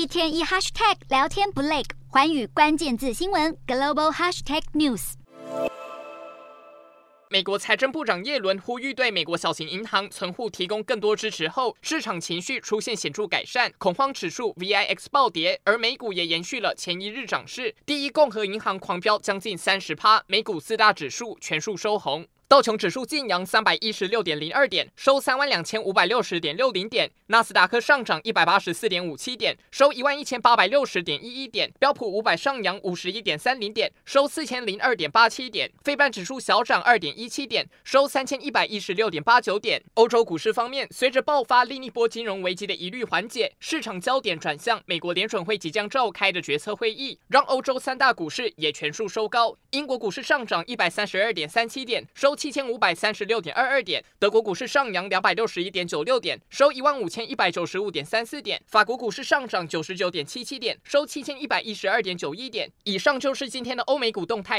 一天一 hashtag 聊天不累，环宇关键字新闻 global hashtag news。美国财政部长耶伦呼吁对美国小型银行存户提供更多支持后，市场情绪出现显著改善，恐慌指数 VIX 暴跌，而美股也延续了前一日涨势。第一共和银行狂飙将近三十趴，美股四大指数全数收红。道琼指数劲扬三百一十六点零二点，收三万两千五百六十点六零点；纳斯达克上涨一百八十四点五七点，收一万一千八百六十点一一点；标普五百上扬五十一点三零点，收四千零二点八七点；费半指数小涨二点一七点，收三千一百一十六点八九点。欧洲股市方面，随着爆发另一波金融危机的疑虑缓解，市场焦点转向美国联准会即将召开的决策会议，让欧洲三大股市也全数收高。英国股市上涨一百三十二点三七点，收。七千五百三十六点二二点，德国股市上扬两百六十一点九六点，收一万五千一百九十五点三四点，法国股市上涨九十九点七七点，收七千一百一十二点九一点。以上就是今天的欧美股动态，